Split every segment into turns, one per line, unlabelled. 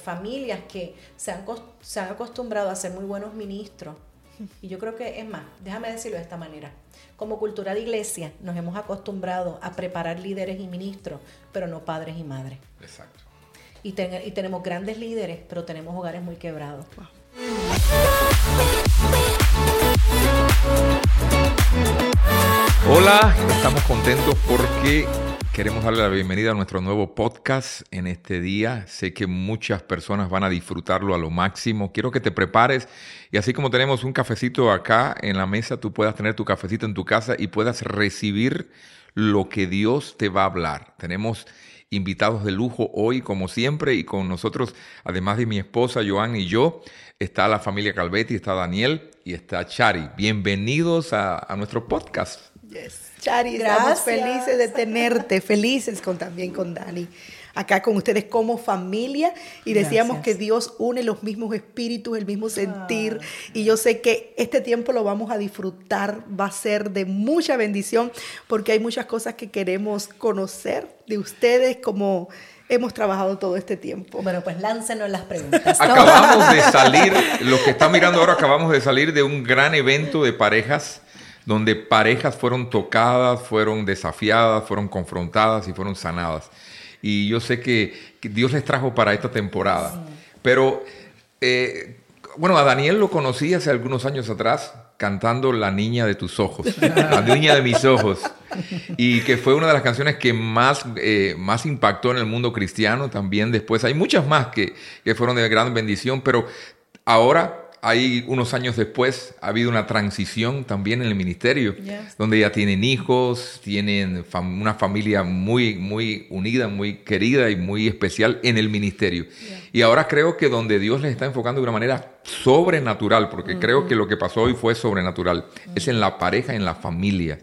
familias que se han, se han acostumbrado a ser muy buenos ministros. Y yo creo que es más, déjame decirlo de esta manera. Como cultura de iglesia nos hemos acostumbrado a preparar líderes y ministros, pero no padres y madres.
Exacto.
Y, y tenemos grandes líderes, pero tenemos hogares muy quebrados.
Hola, estamos contentos porque queremos darle la bienvenida a nuestro nuevo podcast en este día. Sé que muchas personas van a disfrutarlo a lo máximo. Quiero que te prepares y así como tenemos un cafecito acá en la mesa, tú puedas tener tu cafecito en tu casa y puedas recibir lo que Dios te va a hablar. Tenemos invitados de lujo hoy, como siempre, y con nosotros, además de mi esposa Joan y yo, está la familia Calvetti, está Daniel y está Chari. Bienvenidos a, nuestro podcast.
Yes. Chari, estamos felices de tenerte, felices con, también con Dani acá con ustedes como familia. Y decíamos que Dios une los mismos espíritus, el mismo sentir. Y yo sé que este tiempo lo vamos a disfrutar, va a ser de mucha bendición porque hay muchas cosas que queremos conocer de ustedes como hemos trabajado todo este tiempo.
Bueno, pues láncenos las preguntas.
Acabamos de salir, los que están mirando ahora, acabamos de salir de un gran evento de parejas donde parejas fueron tocadas, fueron desafiadas, fueron confrontadas y fueron sanadas. Y yo sé que, Dios les trajo para esta temporada. Pero, eh, bueno, a Daniel lo conocí hace algunos años atrás cantando La Niña de tus ojos, La Niña de mis ojos, y que fue una de las canciones que más, eh, más impactó en el mundo cristiano también después. Hay muchas más que, que fueron de gran bendición, pero ahora hay unos años después ha habido una transición también en el ministerio, donde ya tienen hijos, tienen una familia muy, muy unida, muy querida y muy especial en el ministerio. Y ahora creo que donde Dios les está enfocando de una manera sobrenatural, porque creo que lo que pasó hoy fue sobrenatural, es en la pareja, en la familia.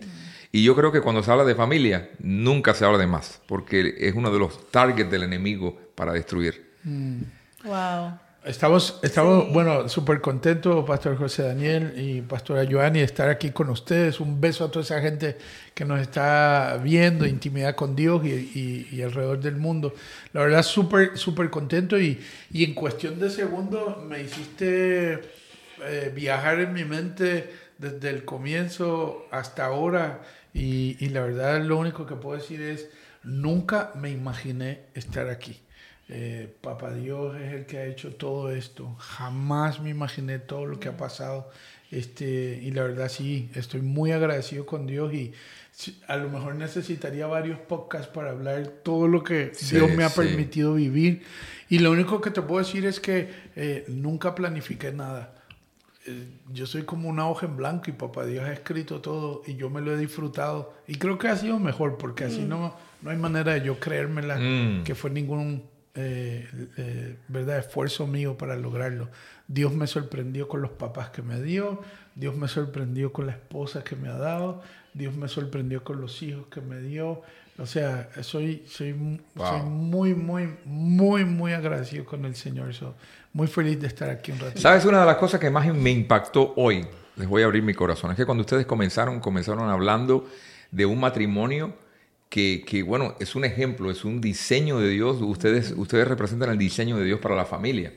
Y yo creo que cuando se habla de familia, nunca se habla de más, porque es uno de los targets del enemigo para destruir.
Wow. Estamos, estamos bueno, súper contentos, Pastor José Daniel y Pastora Joanny, de estar aquí con ustedes. Un beso a toda esa gente que nos está viendo, intimidad con Dios y, y, alrededor del mundo. La verdad, súper, súper contento y, y, en cuestión de segundos me hiciste eh, viajar en mi mente desde el comienzo hasta ahora y, y la verdad, lo único que puedo decir es, nunca me imaginé estar aquí. Eh, Papá Dios es el que ha hecho todo esto. Jamás me imaginé todo lo que ha pasado. Este, y la verdad sí, estoy muy agradecido con Dios y a lo mejor necesitaría varios podcasts para hablar todo lo que Dios me ha permitido vivir. Y lo único que te puedo decir es que eh, nunca planifiqué nada. Eh, yo soy como una hoja en blanco y Papá Dios ha escrito todo y yo me lo he disfrutado. Y creo que ha sido mejor porque así mm. no, no hay manera de yo creérmela mm. que fue ningún eh, eh, ¿verdad? esfuerzo mío para lograrlo. Dios me sorprendió con los papás que me dio, Dios me sorprendió con la esposa que me ha dado, Dios me sorprendió con los hijos que me dio. O sea, soy, soy, soy muy, muy, muy, muy agradecido con el Señor. muy feliz de estar aquí un rato.
¿Sabes? Una de las cosas que más me impactó hoy, les voy a abrir mi corazón, es que cuando ustedes comenzaron, comenzaron hablando de un matrimonio que, bueno, es un ejemplo, es un diseño de Dios. Ustedes, ustedes representan el diseño de Dios para la familia.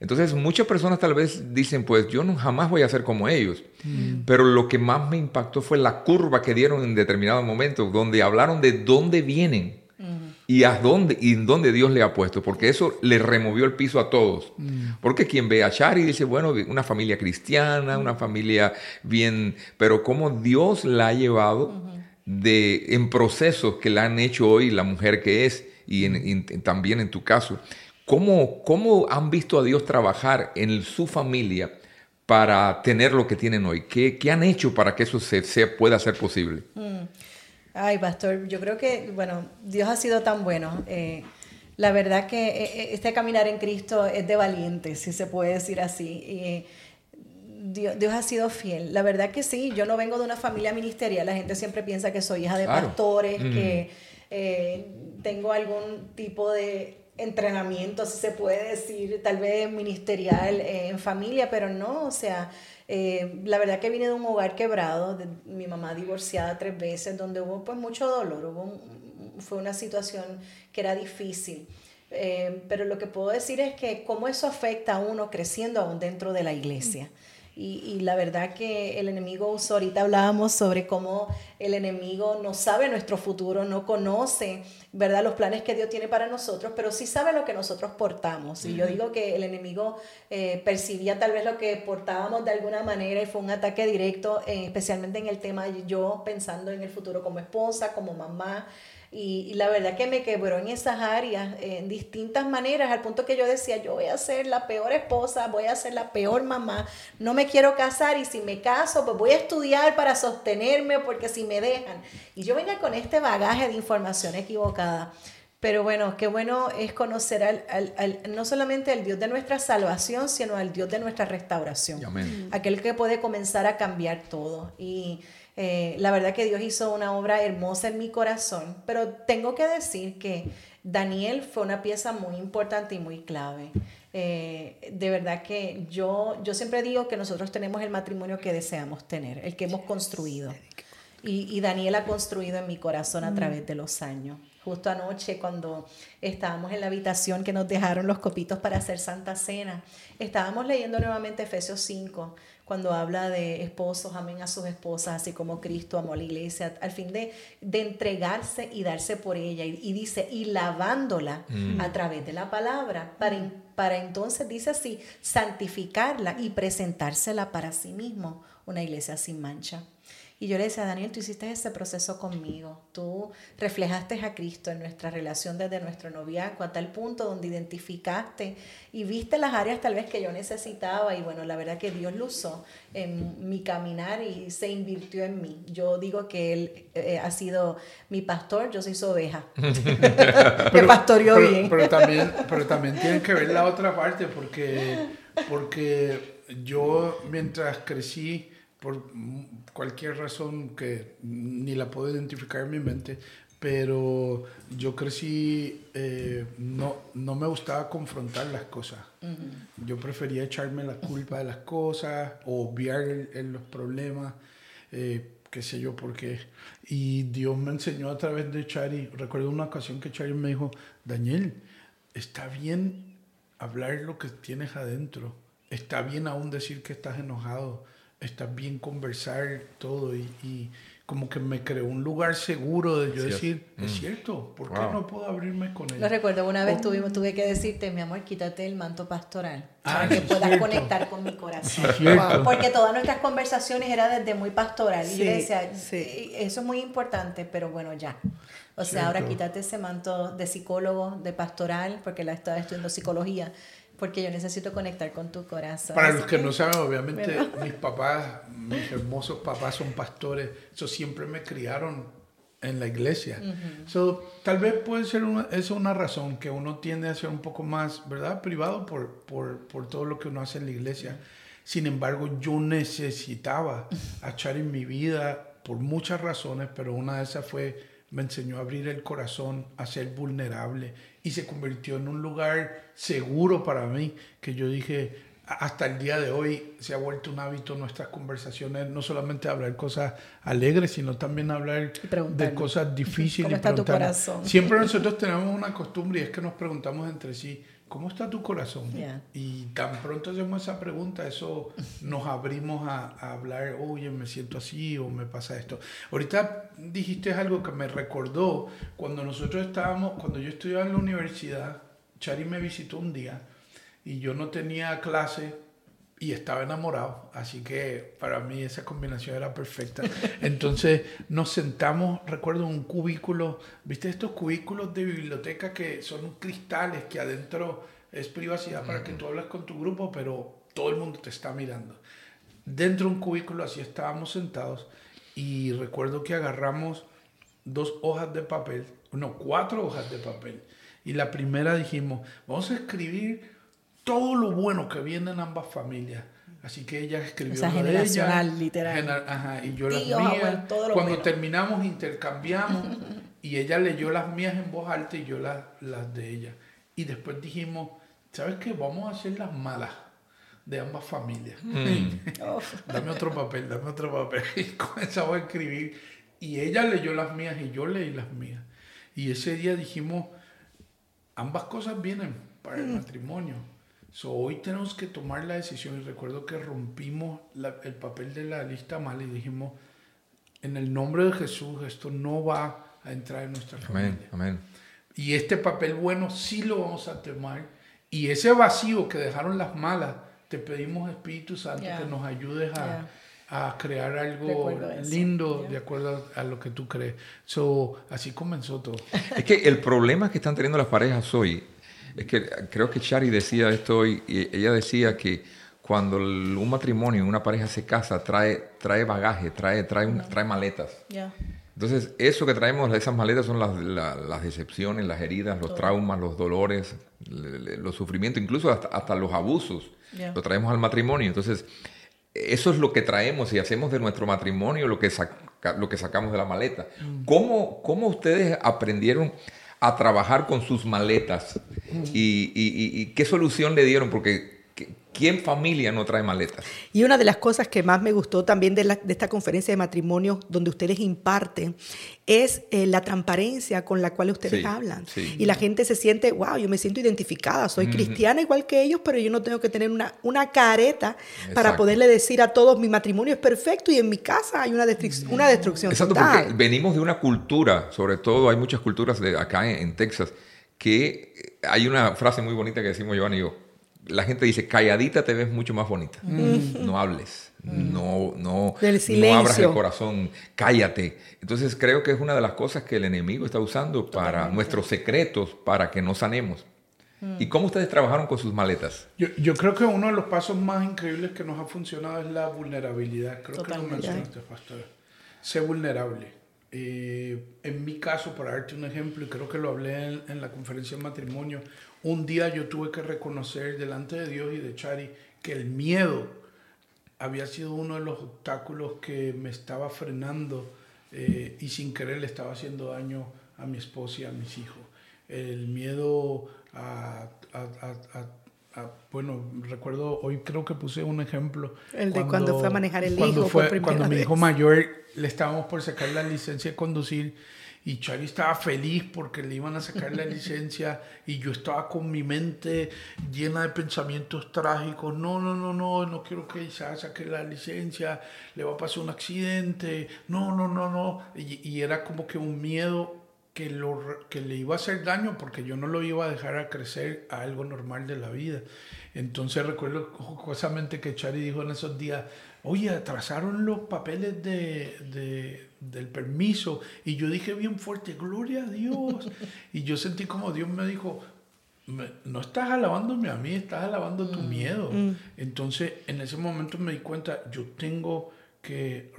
Entonces, muchas personas tal vez dicen, pues yo no, jamás voy a ser como ellos. Mm. Pero lo que más me impactó fue la curva que dieron en determinado momento, donde hablaron de dónde vienen y a dónde y en dónde Dios le ha puesto, porque eso le removió el piso a todos. Mm. Porque quien ve a Shari dice, bueno, una familia cristiana, una familia bien, pero cómo Dios la ha llevado de, en procesos que la han hecho hoy la mujer que es y también en tu caso. ¿Cómo, ¿Cómo han visto a Dios trabajar en su familia para tener lo que tienen hoy? ¿Qué, qué han hecho para que eso se, se pueda ser posible? Mm.
Ay, pastor, yo creo que, bueno, Dios ha sido tan bueno. Eh, la verdad que eh, eh, este caminar en Cristo es de valiente, si se puede decir así. Dios, ha sido fiel. La verdad que sí, yo no vengo de una familia ministerial, la gente siempre piensa que soy hija de pastores, que eh, tengo algún tipo de entrenamiento, si se puede decir, tal vez ministerial eh, en familia, pero no, o sea, eh, la verdad que vine de un hogar quebrado, de mi mamá divorciada tres veces, donde hubo pues mucho dolor, hubo fue una situación que era difícil. Eh, pero lo que puedo decir es que cómo eso afecta a uno creciendo aún dentro de la iglesia. Y, la verdad que el enemigo ahorita hablábamos sobre cómo el enemigo no sabe nuestro futuro, no conoce, ¿verdad? Los planes que Dios tiene para nosotros, pero sí sabe lo que nosotros portamos. Y yo digo que el enemigo eh, percibía tal vez lo que portábamos de alguna manera y fue un ataque directo, eh, especialmente en el tema yo pensando en el futuro como esposa, como mamá. Y, la verdad que me quebró en esas áreas en distintas maneras, al punto que yo decía, yo voy a ser la peor esposa, voy a ser la peor mamá, no me quiero casar y si me caso, pues voy a estudiar para sostenerme porque si me dejan. Y yo venía con este bagaje de información equivocada. Pero bueno, qué bueno es conocer al, no solamente al Dios de nuestra salvación, sino al Dios de nuestra restauración. Aquel que puede comenzar a cambiar todo. Y eh, la verdad que Dios hizo una obra hermosa en mi corazón, pero tengo que decir que Daniel fue una pieza muy importante y muy clave. Eh, de verdad que yo, yo siempre digo que nosotros tenemos el matrimonio que deseamos tener, el que hemos construido. Y, y Daniel ha construido en mi corazón a mm. través de los años. Justo anoche cuando estábamos en la habitación que nos dejaron los copitos para hacer Santa Cena, estábamos leyendo nuevamente Efesios 5, cuando habla de esposos, amen a sus esposas, así como Cristo amó a la iglesia, al fin de, de entregarse y darse por ella. Y, dice, y lavándola mm. a través de la palabra, para, para entonces, dice así, santificarla y presentársela para sí mismo, una iglesia sin mancha. Y yo le decía, Daniel, tú hiciste ese proceso conmigo. Tú reflejaste a Cristo en nuestra relación desde nuestro noviazgo a tal punto donde identificaste y viste las áreas tal vez que yo necesitaba. Y bueno, la verdad que Dios lo usó en mi caminar y se invirtió en mí. Yo digo que Él eh, ha sido mi pastor, yo soy su oveja.
que pastoreó bien. Pero también, pero también tienen que ver la otra parte porque, porque yo mientras crecí por cualquier razón que ni la puedo identificar en mi mente, pero yo crecí, eh, no, no me gustaba confrontar las cosas. Yo prefería echarme la culpa de las cosas obviar el, los problemas, eh, qué sé yo por qué. Y Dios me enseñó a través de Chari, recuerdo una ocasión que Chari me dijo, Daniel, está bien hablar lo que tienes adentro, está bien aún decir que estás enojado está bien conversar todo y, como que me creó un lugar seguro de yo decir, es mm. cierto, ¿por qué no puedo abrirme con él?
Lo recuerdo, una vez tuvimos, tuve que decirte, mi amor, quítate el manto pastoral para ah, que puedas conectar con mi corazón. Porque todas nuestras conversaciones eran desde muy pastoral. y decía, eso es muy importante, pero bueno, ya. O sea, ahora quítate ese manto de psicólogo, de pastoral, porque la estaba estudiando psicología porque yo necesito conectar con tu corazón.
Para los que, no saben, obviamente mis papás, mis hermosos papás son pastores, eso siempre me criaron en la iglesia. tal vez puede ser una, eso una razón que uno tiende a ser un poco más, ¿verdad? Privado por, por, por todo lo que uno hace en la iglesia. Sin embargo, yo necesitaba echar en mi vida por muchas razones, pero una de esas fue, me enseñó a abrir el corazón, a ser vulnerable y se convirtió en un lugar seguro para mí, que yo dije, hasta el día de hoy se ha vuelto un hábito nuestras conversaciones, no solamente hablar cosas alegres, sino también hablar de cosas difíciles.
¿Cómo está tu corazón?
Siempre nosotros tenemos una costumbre y es que nos preguntamos entre sí, ¿cómo está tu corazón? Y tan pronto hacemos esa pregunta, eso nos abrimos a, a, hablar, oye, me siento así o me pasa esto. Ahorita dijiste algo que me recordó cuando nosotros estábamos, cuando yo estudiaba en la universidad, Chari me visitó un día y yo no tenía clase y estaba enamorado, así que para mí esa combinación era perfecta. Entonces nos sentamos, recuerdo, un cubículo, ¿viste estos cubículos de biblioteca que son cristales que adentro es privacidad para que tú hablas con tu grupo, pero todo el mundo te está mirando? Dentro de un cubículo así estábamos sentados y recuerdo que agarramos dos hojas de papel, no, cuatro hojas de papel. Y la primera dijimos, vamos a escribir todo lo bueno que viene en ambas familias. Así que ella escribió
Esa de ella, literal.
ajá, y yo las mías. Cuando terminamos intercambiamos y ella leyó las mías en voz alta y yo las, las de ella. Y después dijimos, ¿sabes qué? Vamos a hacer las malas de ambas familias. Mm. dame otro papel, dame otro papel. Y comenzamos a escribir. Y ella leyó las mías y yo leí las mías. Y ese día dijimos, ambas cosas vienen para el matrimonio. So, hoy tenemos que tomar la decisión y recuerdo que rompimos el papel de la lista mal y dijimos, en el nombre de Jesús esto no va a entrar en nuestra familia. Amén, Y este papel bueno sí lo vamos a tomar. Y ese vacío que dejaron las malas, te pedimos Espíritu Santo que nos ayudes a, a crear algo lindo de acuerdo a lo que tú crees. So, así comenzó todo.
Es que el problema que están teniendo las parejas hoy es que creo que Chari decía esto hoy, y ella decía que cuando un matrimonio, una pareja se casa, trae, trae bagaje, trae, trae, trae maletas. Entonces, eso que traemos, esas maletas son las, las, decepciones, las heridas, los traumas, los dolores, los sufrimientos, incluso hasta, los abusos. Lo traemos al matrimonio. Entonces, eso es lo que traemos y hacemos de nuestro matrimonio lo que, lo que sacamos de la maleta. Mm. ¿Cómo, ¿Cómo ustedes aprendieron a trabajar con sus maletas. Y, qué solución le dieron, porque ¿quién familia no trae maletas?
Y una de las cosas que más me gustó también de, esta conferencia de matrimonio donde ustedes imparten es eh, la transparencia con la cual ustedes hablan. Y la gente se siente, wow, yo me siento identificada, soy cristiana igual que ellos, pero yo no tengo que tener una, una careta para poderle decir a todos, mi matrimonio es perfecto y en mi casa hay una, una destrucción.
Exacto, porque venimos de una cultura, sobre todo hay muchas culturas de acá en, Texas, que hay una frase muy bonita que decimos Giovanni y yo, la gente dice, calladita te ves mucho más bonita, no hables no, no, no abras el corazón, cállate. Entonces creo que es una de las cosas que el enemigo está usando para nuestros secretos, para que no sanemos. ¿Y cómo ustedes trabajaron con sus maletas?
Yo, creo que uno de los pasos más increíbles que nos ha funcionado es la vulnerabilidad. Creo que lo mencionaste, pastor. Sé vulnerable. Eh, en mi caso, para darte un ejemplo, y creo que lo hablé en, en, la conferencia de matrimonio, un día yo tuve que reconocer delante de Dios y de Chari que el miedo había sido uno de los obstáculos que me estaba frenando eh, y sin querer le estaba haciendo daño a mi esposa y a mis hijos. El miedo a, bueno, recuerdo, hoy creo que puse un ejemplo.
El de cuando, fue a manejar el
hijo. Fue, cuando mi hijo mayor le estábamos por sacar la licencia de conducir y Charlie estaba feliz porque le iban a sacar la licencia y yo estaba con mi mente llena de pensamientos trágicos. No, no, no, no, no quiero que Isa saque la licencia, le va a pasar un accidente. No, no, no, no. Y, era como que un miedo que, lo, que le iba a hacer daño porque yo no lo iba a dejar a crecer a algo normal de la vida. Entonces recuerdo jocosamente que Chari dijo en esos días, oye, atrasaron los papeles de, del permiso. Y yo dije bien fuerte, gloria a Dios. y yo sentí como Dios me dijo, no estás alabándome a mí, estás alabando tu mm. miedo. Mm. Entonces, en ese momento me di cuenta, yo tengo que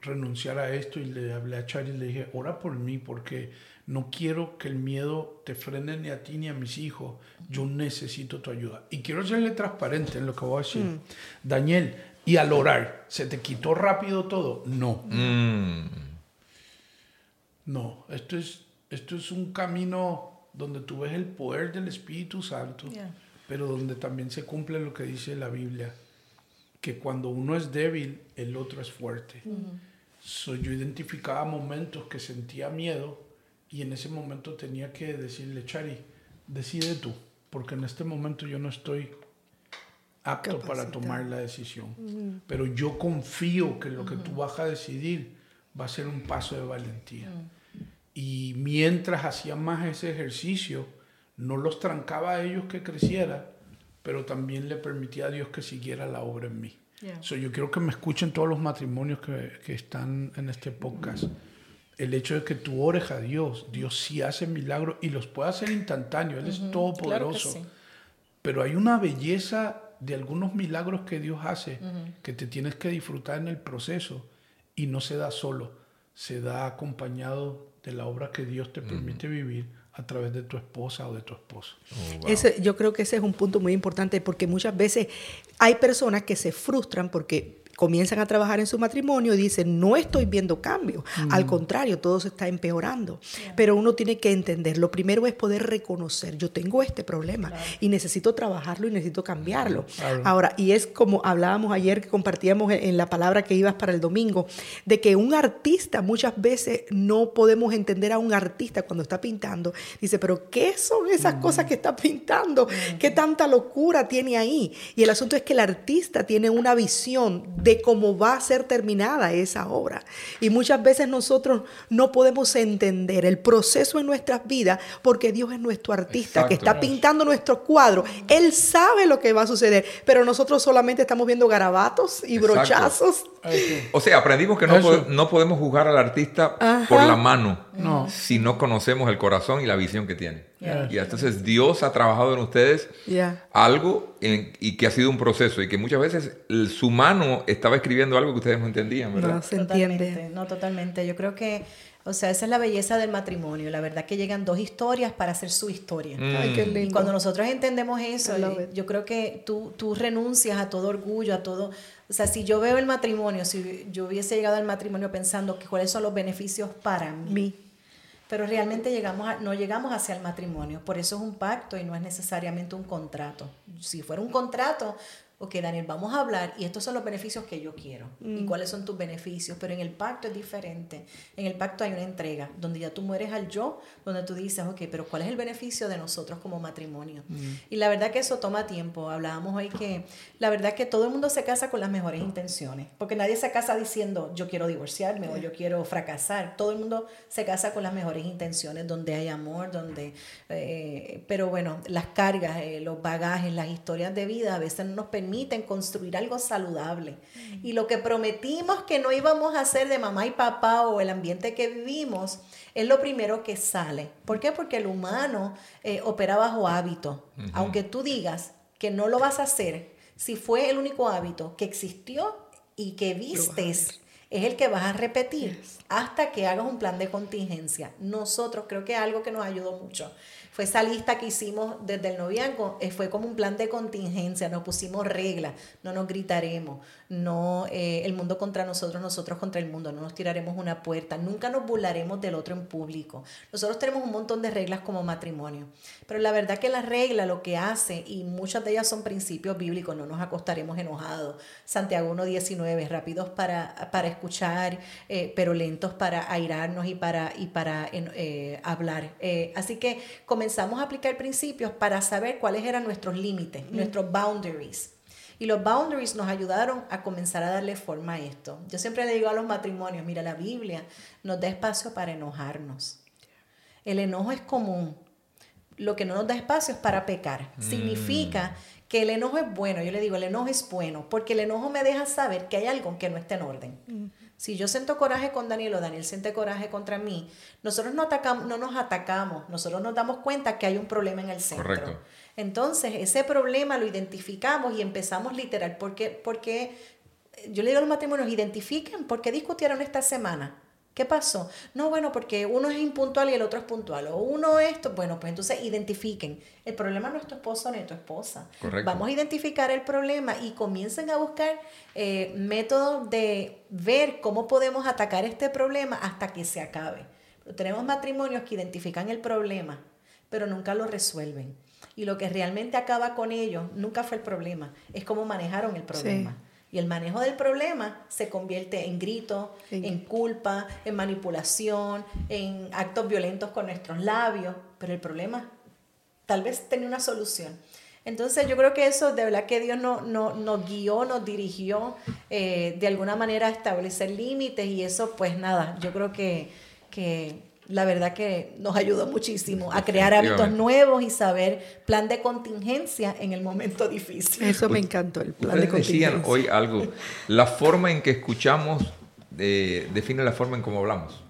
renunciar a esto y le hablé a Charlie y le dije, ora por mí porque no quiero que el miedo te frene ni a ti ni a mis hijos. Yo necesito tu ayuda. Y quiero serle transparente en lo que voy a decir. Mm. Daniel, y al orar, ¿se te quitó rápido todo? No. Mm. No, esto es, esto es un camino donde tú ves el poder del Espíritu Santo, pero donde también se cumple lo que dice la Biblia, que cuando uno es débil, el otro es fuerte. Mm. yo identificaba momentos que sentía miedo y en ese momento tenía que decirle, Chari, decide tú, porque en este momento yo no estoy apto para tomar la decisión. Pero yo confío que lo que tú vas a decidir va a ser un paso de valentía. Y mientras hacía más ese ejercicio, no los trancaba a ellos que creciera, pero también le permitía a Dios que siguiera la obra en mí. yo quiero que me escuchen todos los matrimonios que, que están en este podcast. El hecho de que tú ores a Dios, Dios sí hace milagros y los puede hacer instantáneos, Él es todopoderoso. Pero hay una belleza de algunos milagros que Dios hace que te tienes que disfrutar en el proceso y no se da solo, se da acompañado de la obra que Dios te permite vivir a través de tu esposa o de tu esposo.
Oh, yo creo que ese es un punto muy importante porque muchas veces hay personas que se frustran porque comienzan a trabajar en su matrimonio y dicen, no estoy viendo cambio, al contrario, todo se está empeorando. Pero uno tiene que entender, lo primero es poder reconocer, yo tengo este problema y necesito trabajarlo y necesito cambiarlo. Ahora, y es como hablábamos ayer que compartíamos en la palabra que ibas para el domingo, de que un artista muchas veces no podemos entender a un artista cuando está pintando. Dice, pero ¿qué son esas cosas que está pintando? ¿Qué tanta locura tiene ahí? Y el asunto es que el artista tiene una visión de cómo va a ser terminada esa obra. Y muchas veces nosotros no podemos entender el proceso en nuestras vidas porque Dios es nuestro artista que está pintando nuestro cuadro. Él sabe lo que va a suceder, pero nosotros solamente estamos viendo garabatos y brochazos.
O sea, aprendimos que no, podemos juzgar al artista por la mano si no conocemos el corazón y la visión que tiene. Y entonces Dios ha trabajado en ustedes algo y que ha sido un proceso y que muchas veces su mano estaba escribiendo algo que ustedes no entendían, ¿verdad?
No se entiende. No, totalmente. Yo creo que, o sea, esa es la belleza del matrimonio. La verdad que llegan dos historias para hacer su historia. Mm. Y cuando nosotros entendemos eso, yo creo que tú, tú renuncias a todo orgullo, a todo... O sea, si yo veo el matrimonio, si yo hubiese llegado al matrimonio pensando que cuáles son los beneficios para mí pero realmente llegamos no llegamos hacia el matrimonio. Por eso es un pacto y no es necesariamente un contrato. Si fuera un contrato, ok, Daniel, vamos a hablar y estos son los beneficios que yo quiero y mm. cuáles son tus beneficios, pero en el pacto es diferente. En el pacto hay una entrega donde ya tú mueres al yo, donde tú dices, ok, pero ¿cuál es el beneficio de nosotros como matrimonio? Mm. Y la verdad que eso toma tiempo. Hablábamos hoy que la verdad que todo el mundo se casa con las mejores intenciones, porque nadie se casa diciendo, yo quiero divorciarme o yo quiero fracasar. Todo el mundo se casa con las mejores intenciones, donde hay amor, donde... Eh, pero bueno, las cargas, eh, los bagajes, las historias de vida a veces no nos permiten permiten construir algo saludable. Y lo que prometimos que no íbamos a hacer de mamá y papá o el ambiente que vivimos, es lo primero que sale. ¿Por qué? Porque el humano eh, opera bajo hábito. Aunque tú digas que no lo vas a hacer, si fue el único hábito que existió y que vistes, es el que vas a repetir hasta que hagas un plan de contingencia. Nosotros creo que es algo que nos ayudó mucho fue esa lista que hicimos desde el noviazgo, eh, fue como un plan de contingencia, nos pusimos reglas, no nos gritaremos, no eh, el mundo contra nosotros, nosotros contra el mundo, no nos tiraremos una puerta, nunca nos burlaremos del otro en público. Nosotros tenemos un montón de reglas como matrimonio, pero la verdad que la regla lo que hace, y muchas de ellas son principios bíblicos, no nos acostaremos enojados. Santiago 1.19, rápidos para, para escuchar, eh, pero lentos para airarnos y para, y para hablar. así que comenzamos a aplicar principios para saber cuáles eran nuestros límites, nuestros boundaries. Y los boundaries nos ayudaron a comenzar a darle forma a esto. Yo siempre le digo a los matrimonios, mira, la Biblia nos da espacio para enojarnos. El enojo es común. Lo que no nos da espacio es para pecar. Mm. Significa que el enojo es bueno. Yo le digo, el enojo es bueno, porque el enojo me deja saber que hay algo que no está en orden. Mm. Si yo siento coraje con Daniel o Daniel siente coraje contra mí, nosotros no, atacamos, no nos atacamos, nosotros nos damos cuenta que hay un problema en el centro. Correcto. Entonces, ese problema lo identificamos y empezamos literal, porque, porque yo le digo a los matrimonios, identifiquen por qué discutieron esta semana. ¿Qué pasó? No, bueno, porque uno es impuntual y el otro es puntual. O uno esto, bueno, pues entonces identifiquen. El problema no es tu esposo ni tu esposa. Correcto. Vamos a identificar el problema y comiencen a buscar eh, métodos de ver cómo podemos atacar este problema hasta que se acabe. tenemos matrimonios que identifican el problema, pero nunca lo resuelven. Y lo que realmente acaba con ellos nunca fue el problema, es cómo manejaron el problema. Y el manejo del problema se convierte en grito, en culpa, en manipulación, en actos violentos con nuestros labios, pero el problema tal vez tenía una solución. Entonces yo creo que eso de verdad que Dios nos no, guió, nos dirigió eh, de alguna manera a establecer límites y eso pues nada, yo creo que, que la verdad que nos ayudó muchísimo a crear hábitos nuevos y saber plan de contingencia en el momento difícil.
Eso me encantó, el plan de contingencia.
decían hoy algo, la forma en que escuchamos eh, define la forma en cómo hablamos.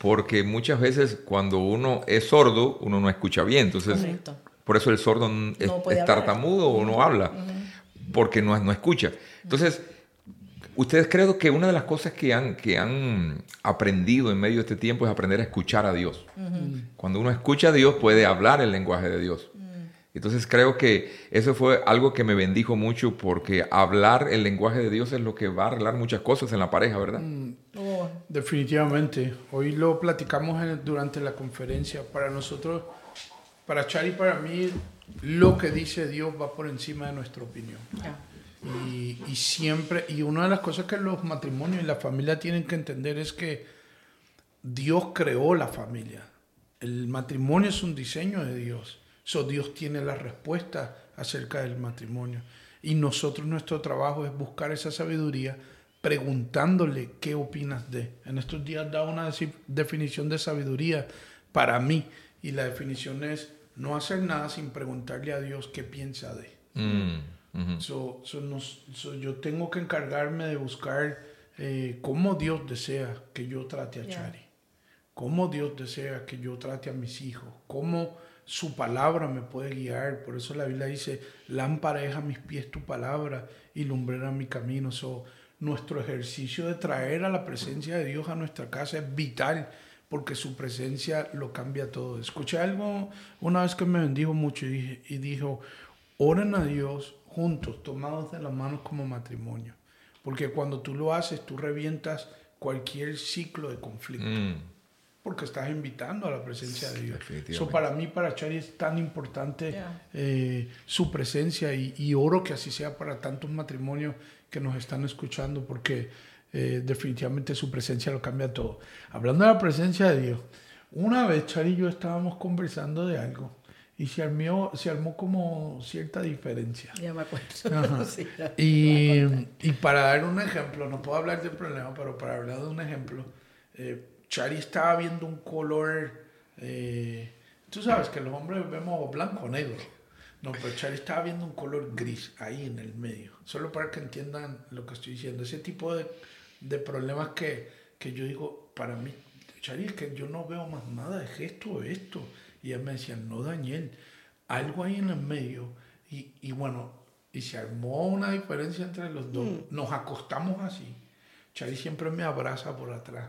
Porque muchas veces cuando uno es sordo, uno no escucha bien. Entonces, por eso el sordo es, tartamudo o no habla, porque no, no escucha. Entonces, Ustedes creo que una de las cosas que han, que han aprendido en medio de este tiempo es aprender a escuchar a Dios. Cuando uno escucha a Dios puede hablar el lenguaje de Dios. Entonces creo que eso fue algo que me bendijo mucho porque hablar el lenguaje de Dios es lo que va a arreglar muchas cosas en la pareja, ¿verdad? Mm,
oh, definitivamente. Hoy lo platicamos durante la conferencia. Para nosotros, para Chari y para mí, lo que dice Dios va por encima de nuestra opinión. Y, y, siempre, y una de las cosas que los matrimonios y la familia tienen que entender es que Dios creó la familia. El matrimonio es un diseño de Dios. So, Dios tiene la respuesta acerca del matrimonio. Y nosotros, nuestro trabajo es buscar esa sabiduría preguntándole qué opinas de. En estos días da una definición de sabiduría para mí. Y la definición es no hacer nada sin preguntarle a Dios qué piensa de. Mm, so, yo tengo que encargarme de buscar eh, cómo Dios desea que yo trate a Chari. Cómo Dios desea que yo trate a mis hijos. Cómo su palabra me puede guiar. Por eso la Biblia dice, lámpara es a mis pies tu palabra y lumbrera mi camino. So, nuestro ejercicio de traer a la presencia de Dios a nuestra casa es vital porque su presencia lo cambia todo. Escuché algo una vez que me bendijo mucho y, y dijo, oren a Dios juntos, tomados de las manos como matrimonio. Porque cuando tú lo haces, tú revientas cualquier ciclo de conflicto. Mm porque estás invitando a la presencia de Dios. Eso para mí, para Chari, es tan importante eh, su presencia y, oro que así sea para tantos matrimonios que nos están escuchando, porque eh, definitivamente su presencia lo cambia todo. Hablando de la presencia de Dios, una vez Chari y yo estábamos conversando de algo y se armó, se armó como cierta diferencia.
Ya me acuerdo.
y, y, para dar un ejemplo, no puedo hablar del problema, pero para hablar de un ejemplo, eh, Chari estaba viendo un color, eh, tú sabes que los hombres vemos blanco o negro. No, pero Chari estaba viendo un color gris ahí en el medio. Solo para que entiendan lo que estoy diciendo. Ese tipo de, de problemas que, que, yo digo, para mí, Chari, es que yo no veo más nada, es esto o esto. Y ella me decía, no, Daniel, algo ahí en el medio. Y, y bueno, y se armó una diferencia entre los dos. Mm. Nos acostamos así. Chari siempre me abraza por atrás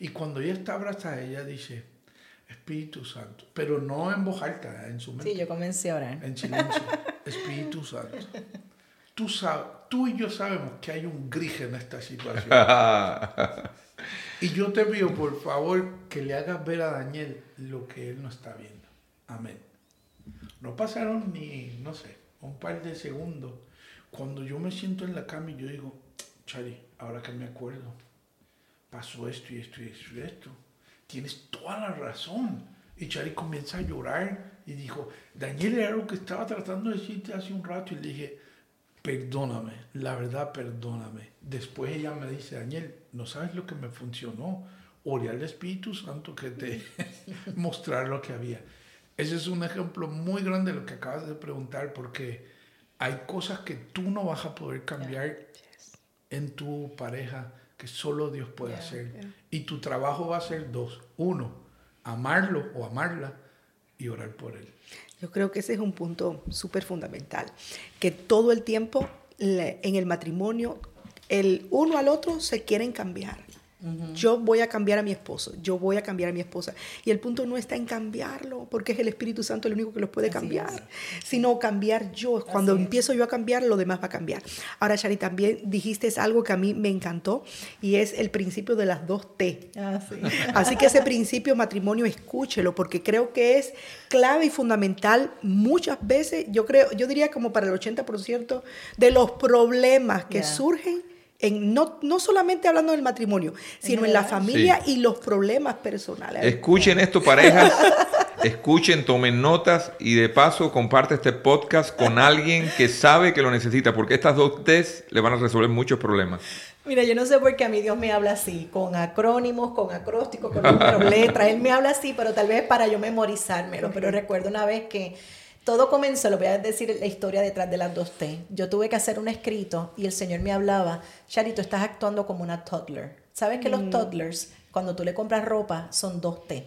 y cuando ella está abrazada, ella dice, Espíritu Santo, pero no en voz alta, en su mente.
Sí, yo comencé a orar.
En silencio. Espíritu Santo. Tú, sabes, tú y yo sabemos que hay un gris en esta situación. y yo te pido, por favor, que le hagas ver a Daniel lo que él no está viendo. Amén. No pasaron ni, no sé, un par de segundos. Cuando yo me siento en la cama y yo digo, Chari, ahora que me acuerdo, pasó esto y esto y esto y esto. Tienes toda la razón. Y Chari comienza a llorar y dijo, Daniel era lo que estaba tratando de decirte hace un rato. Y le dije, perdóname, la verdad, perdóname. Después ella me dice, Daniel, no sabes lo que me funcionó. Oré al Espíritu Santo que te mostrar lo que había. Ese es un ejemplo muy grande de lo que acabas de preguntar porque hay cosas que tú no vas a poder cambiar en tu pareja que solo Dios puede hacer. Y tu trabajo va a ser dos. Uno, amarlo o amarla y orar por él.
Yo creo que ese es un punto súper fundamental, que todo el tiempo en el matrimonio el uno al otro se quieren cambiar. Yo voy a cambiar a mi esposo, yo voy a cambiar a mi esposa. Y el punto no está en cambiarlo, porque es el Espíritu Santo el único que los puede cambiar, sino cambiar yo. Cuando empiezo yo a cambiar, lo demás va a cambiar. Ahora, Shari, también dijiste algo que a mí me encantó y es el principio de las dos T. Ah, Así que ese principio matrimonio, escúchelo, porque creo que es clave y fundamental muchas veces, yo creo, yo diría como para el 80% de los problemas que surgen no, no solamente hablando del matrimonio, sino en la familia y los problemas personales.
Escuchen esto, parejas. Escuchen, tomen notas y de paso comparte este podcast con alguien que sabe que lo necesita, porque estas dos test le van a resolver muchos problemas.
Mira, yo no sé por qué a mí Dios me habla así, con acrónimos, con acrósticos, con letras. Él me habla así, pero tal vez para yo memorizármelo. Pero recuerdo una vez que todo comenzó, lo voy a decir la historia detrás de las dos T. Yo tuve que hacer un escrito y el Señor me hablaba, Charito, estás actuando como una toddler. ¿Sabes que los mm. toddlers, cuando tú le compras ropa, son dos T?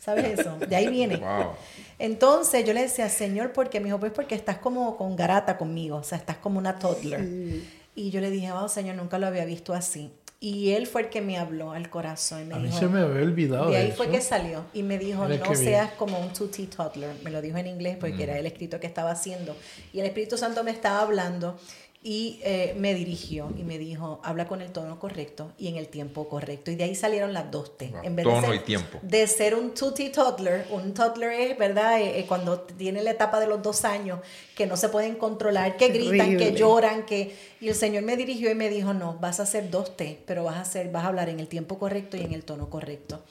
¿Sabes eso? De ahí viene. Entonces yo le decía, Señor, ¿por qué? Me dijo, pues porque estás como con garata conmigo, o sea, estás como una toddler. Y yo le dije, oh, Señor, nunca lo había visto así. Y él fue el que me habló al corazón.
a mí se me había olvidado.
De ahí fue que salió y me dijo, no seas como un tutti toddler. Me lo dijo en inglés porque era mm. el escrito que estaba haciendo. Y el Espíritu Santo me estaba hablando y eh, me dirigió y me dijo, habla con el tono correcto y en el tiempo correcto. Y de ahí salieron las dos T.
en vez tono de ser, y tiempo.
De ser un tutti toddler, un toddler es, ¿verdad? Eh, eh, cuando tiene la etapa de los dos años, que no se pueden controlar, que gritan, que lloran, que... Y el Señor me dirigió y me dijo, no, vas a hacer dos T, pero vas a, hacer, vas a hablar en el tiempo correcto y en el tono correcto.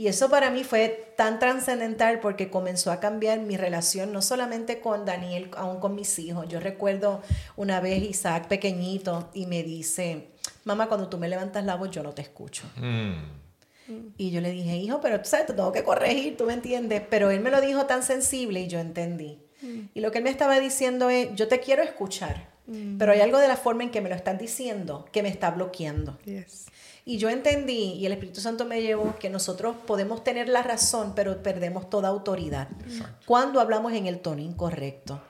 Y eso para mí fue tan trascendental porque comenzó a cambiar mi relación, no solamente con Daniel, aún con mis hijos. Yo recuerdo una vez Isaac pequeñito y me dice, mamá, cuando tú me levantas la voz yo no te escucho. Mm. Y yo le dije, hijo, pero tú sabes, te tengo que corregir, tú me entiendes. Pero él me lo dijo tan sensible y yo entendí. Mm. Y lo que él me estaba diciendo es, yo te quiero escuchar, mm. pero hay algo de la forma en que me lo están diciendo que me está bloqueando. Y yo entendí, y el Espíritu Santo me llevó, que nosotros podemos tener la razón, pero perdemos toda autoridad cuando hablamos en el tono incorrecto.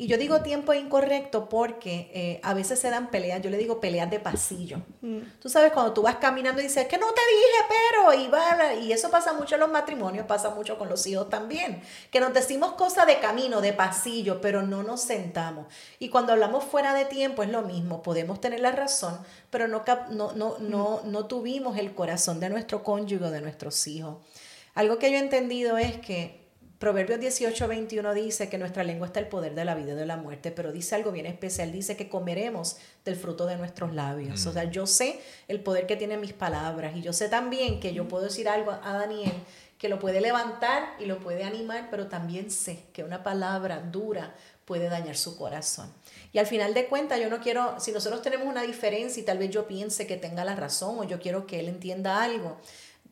Y yo digo tiempo incorrecto porque eh, a veces se dan peleas, yo le digo peleas de pasillo. Mm. Tú sabes, cuando tú vas caminando y dices, que no te dije, pero, y, va, y eso pasa mucho en los matrimonios, pasa mucho con los hijos también, que nos decimos cosas de camino, de pasillo, pero no nos sentamos. Y cuando hablamos fuera de tiempo es lo mismo, podemos tener la razón, pero no, no, no, no, no tuvimos el corazón de nuestro cónyuge, de nuestros hijos. Algo que yo he entendido es que Proverbios 18, 21 dice que nuestra lengua está el poder de la vida y de la muerte, pero dice algo bien especial, dice que comeremos del fruto de nuestros labios. O sea, yo sé el poder que tienen mis palabras y yo sé también que yo puedo decir algo a Daniel que lo puede levantar y lo puede animar, pero también sé que una palabra dura puede dañar su corazón. Y al final de cuentas, yo no quiero, si nosotros tenemos una diferencia y tal vez yo piense que tenga la razón o yo quiero que él entienda algo,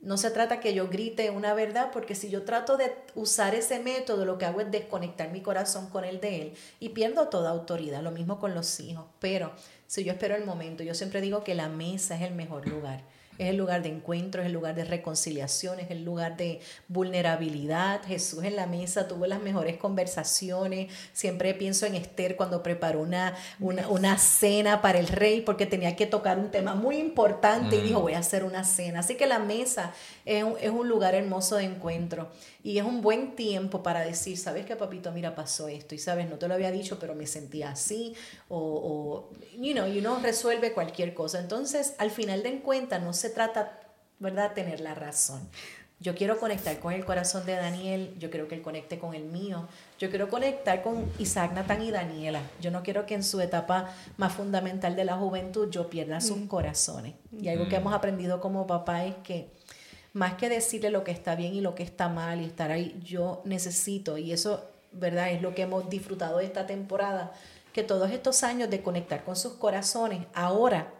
no se trata que yo grite una verdad, porque si yo trato de usar ese método, lo que hago es desconectar mi corazón con el de él y pierdo toda autoridad. Lo mismo con los hijos. Pero si yo espero el momento, yo siempre digo que la mesa es el mejor lugar es el lugar de encuentro, es el lugar de reconciliación, es el lugar de vulnerabilidad. Jesús en la mesa tuvo las mejores conversaciones. Siempre pienso en Esther cuando preparó una, una, cena para el rey porque tenía que tocar un tema muy importante y dijo, mm. voy a hacer una cena. Así que la mesa es un, es un lugar hermoso de encuentro y es un buen tiempo para decir, ¿sabes qué, papito? Mira, pasó esto y sabes, no te lo había dicho, pero me sentía así o, o you know, y uno resuelve cualquier cosa. Entonces, al final de cuentas, no se trata, ¿verdad?, tener la razón. Yo quiero conectar con el corazón de Daniel, yo quiero que él conecte con el mío, yo quiero conectar con Isaac, Natán y Daniela. Yo no quiero que en su etapa más fundamental de la juventud yo pierda sus mm. corazones. Y algo que mm. hemos aprendido como papá es que más que decirle lo que está bien y lo que está mal y estar ahí, yo necesito, y eso, ¿verdad? Es lo que hemos disfrutado de esta temporada, que todos estos años de conectar con sus corazones, ahora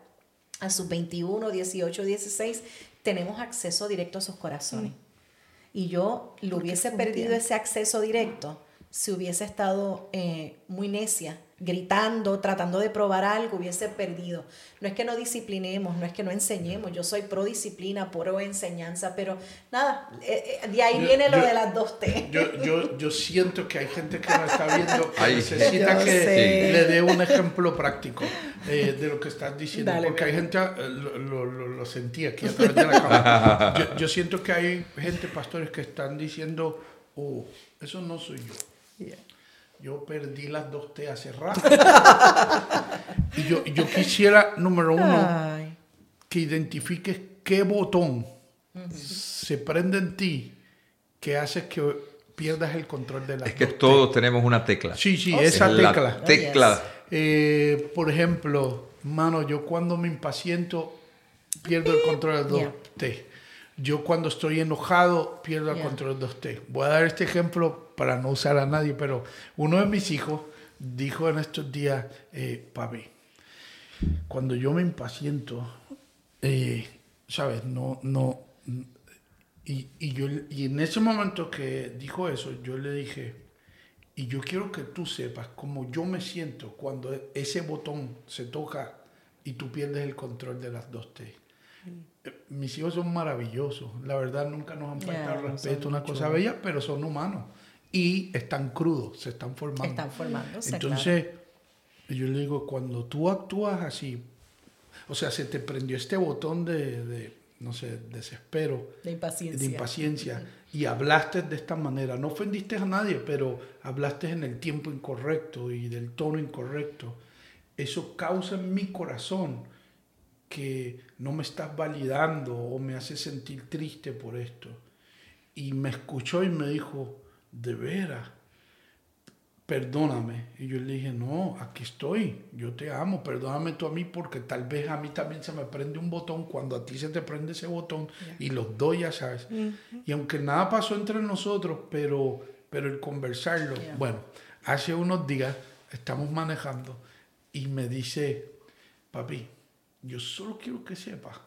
a sus 21, 18, 16, tenemos acceso directo a sus corazones. Mm. Y yo lo hubiese perdido ese acceso directo si hubiese estado eh, muy necia gritando, tratando de probar algo, hubiese perdido. No es que no disciplinemos, no es que no enseñemos, yo soy pro disciplina, pro enseñanza, pero nada, eh, eh, de ahí viene lo de las dos T.
Yo, yo, yo, siento que hay gente que no está viendo que necesita que le dé un ejemplo práctico eh, de lo que estás diciendo, porque hay gente, lo, lo, lo, sentí aquí a través de la cámara, yo, yo, siento que hay gente, pastores, que están diciendo, oh, eso no soy yo. Yo perdí las dos T hace rato. y yo, yo quisiera, número uno, que identifiques qué botón se prende en ti que hace que pierdas el control de la
Es que todos tenemos una tecla.
Sí, sí, oh, esa tecla.
tecla.
Eh, por ejemplo, mano, yo cuando me impaciento pierdo el control de las dos T. Yo cuando estoy enojado pierdo el control de T. Voy a dar este ejemplo para no usar a nadie, pero uno de mis hijos dijo en estos días, eh, papi, cuando yo me impaciento, eh, ¿sabes? No, no. Y, y, yo, y en ese momento que dijo eso, yo le dije, y yo quiero que tú sepas cómo yo me siento cuando ese botón se toca y tú pierdes el control de las dos T. Mis hijos son maravillosos, la verdad nunca nos han faltado respeto, una cosa bella, pero son humanos y están crudos, se están formando.
Están formándose.
Entonces, yo le digo, cuando tú actúas así, o sea, se te prendió este botón de, de no sé, desespero,
de impaciencia,
de impaciencia y hablaste de esta manera. No ofendiste a nadie, pero hablaste en el tiempo incorrecto y del tono incorrecto. Eso causa en mi corazón que no me estás validando o me hace sentir triste por esto. Y me escuchó y me dijo, de veras, perdóname. Y yo le dije, no, aquí estoy, yo te amo, perdóname tú a mí porque tal vez a mí también se me prende un botón cuando a ti se te prende ese botón y los doy, ya sabes. Y aunque nada pasó entre nosotros, pero, pero el conversarlo, bueno, hace unos días estamos manejando y me dice, papi, yo solo quiero que sepas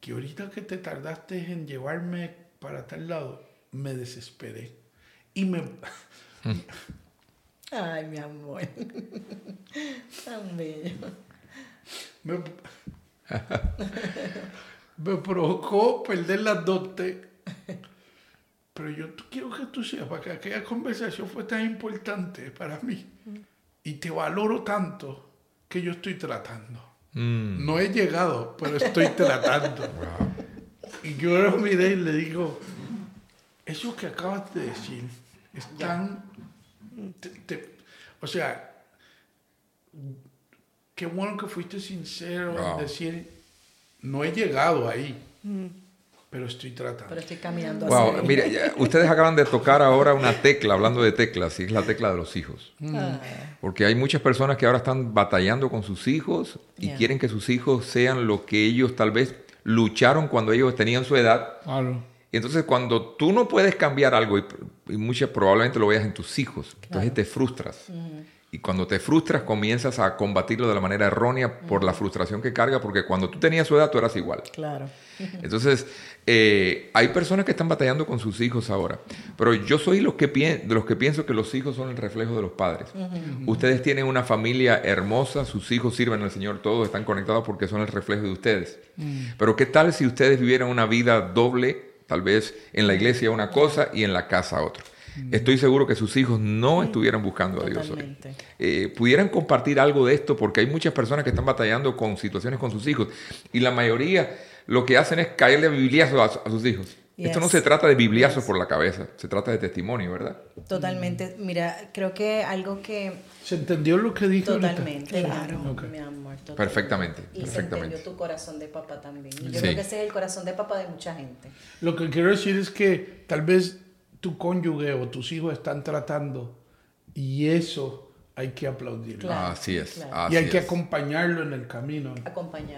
que ahorita que te tardaste en llevarme para tal lado, me desesperé. Y me...
Ay, mi amor. Tan bello.
Me, me provocó perder las dotes. Pero yo quiero que tú sepas que aquella conversación fue tan importante para mí. Y te valoro tanto que yo estoy tratando. Mm. No he llegado, pero estoy tratando. Y yo lo miré y le digo, eso que acabas de decir es tan o sea, qué bueno que fuiste sincero en decir, no he llegado ahí, mm. Pero estoy tratando.
Pero estoy caminando
wow, mire, ustedes acaban de tocar ahora una tecla, hablando de teclas, y es la tecla de los hijos. Mm. Ah. Porque hay muchas personas que ahora están batallando con sus hijos y quieren que sus hijos sean lo que ellos tal vez lucharon cuando ellos tenían su edad. Claro y entonces cuando tú no puedes cambiar algo, y, muchas probablemente lo veas en tus hijos, entonces te frustras. Y cuando te frustras comienzas a combatirlo de la manera errónea por la frustración que carga, porque cuando tú tenías su edad tú eras igual.
Claro.
Entonces, eh, hay personas que están batallando con sus hijos ahora, pero yo soy los que de los que pienso que los hijos son el reflejo de los padres. Ustedes tienen una familia hermosa, sus hijos sirven al Señor, todos están conectados porque son el reflejo de ustedes. Mm. Pero ¿qué tal si ustedes vivieran una vida doble? Tal vez en la iglesia una cosa y en la casa otra. Mm. Estoy seguro que sus hijos no estuvieran buscando a Dios hoy. Eh, pudieran compartir algo de esto porque hay muchas personas que están batallando con situaciones con sus hijos y la mayoría lo que hacen es caerle a bibliazos a, sus hijos. Esto no se trata de bibliazos por la cabeza, se trata de testimonio, ¿verdad?
Totalmente. Mira, creo que algo que...
¿Se entendió lo que dijo?
Totalmente, claro, mi
amor. Perfectamente.
Y se entendió tu corazón de papá también. Y yo creo que ese es el corazón de papá de mucha gente.
Lo que quiero decir es que tal vez tu cónyuge o tus hijos están tratando y eso hay que aplaudirlo.
así es.
y hay que acompañarlo en el camino.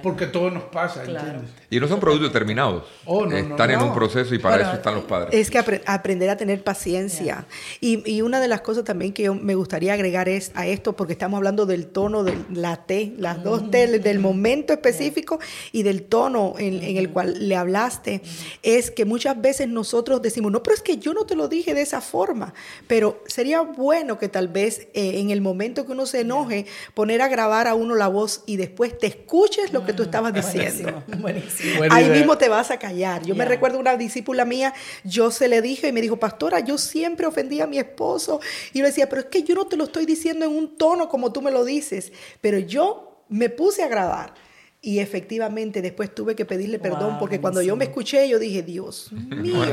Porque todo nos pasa, ¿entiendes?
Y no son productos terminados. Oh, están en un proceso y para eso están los padres.
Es que aprender a tener paciencia. Y, y, una de las cosas también que yo me gustaría agregar es a esto, porque estamos hablando del tono de la T, las dos T, del momento específico y del tono en, en, el cual le hablaste, es que muchas veces nosotros decimos, no, pero es que yo no te lo dije de esa forma, pero sería bueno que tal vez eh, en el momento que uno se enoje, poner a grabar a uno la voz y después te escuches lo que tú mm, estabas diciendo. Ahí mismo te vas a callar. Yo me recuerdo una discípula mía, yo se le dije y me dijo, pastora, yo siempre ofendí a mi esposo. Y yo decía, pero es que yo no te lo estoy diciendo en un tono como tú me lo dices, pero yo me puse a grabar. Y efectivamente después tuve que pedirle perdón porque cuando yo me escuché yo dije, Dios mío,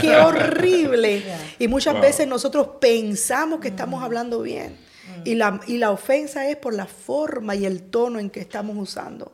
qué horrible. Y muchas veces nosotros pensamos que estamos hablando bien. Y la, y la ofensa es por la forma y el tono en que estamos usando.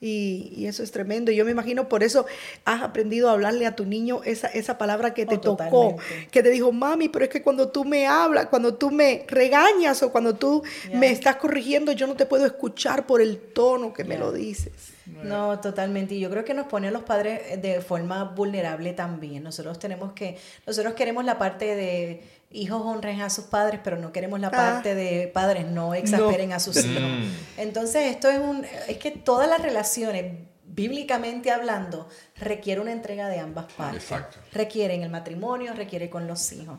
Y, y, eso es tremendo. Yo me imagino por eso has aprendido a hablarle a tu niño esa, esa palabra que te oh, tocó, que te dijo, mami, pero es que cuando tú me hablas, cuando tú me regañas o cuando tú me estás corrigiendo, yo no te puedo escuchar por el tono que me lo dices.
No, totalmente. Y yo creo que nos pone a los padres de forma vulnerable también. Nosotros tenemos que, nosotros queremos la parte de hijos honren a sus padres, pero no queremos la ah. parte de padres no exasperen a sus hijos. Mm. Entonces, esto es un, es que todas las relaciones, bíblicamente hablando, requiere una entrega de ambas partes. Exacto. Requieren el matrimonio, requiere con los hijos.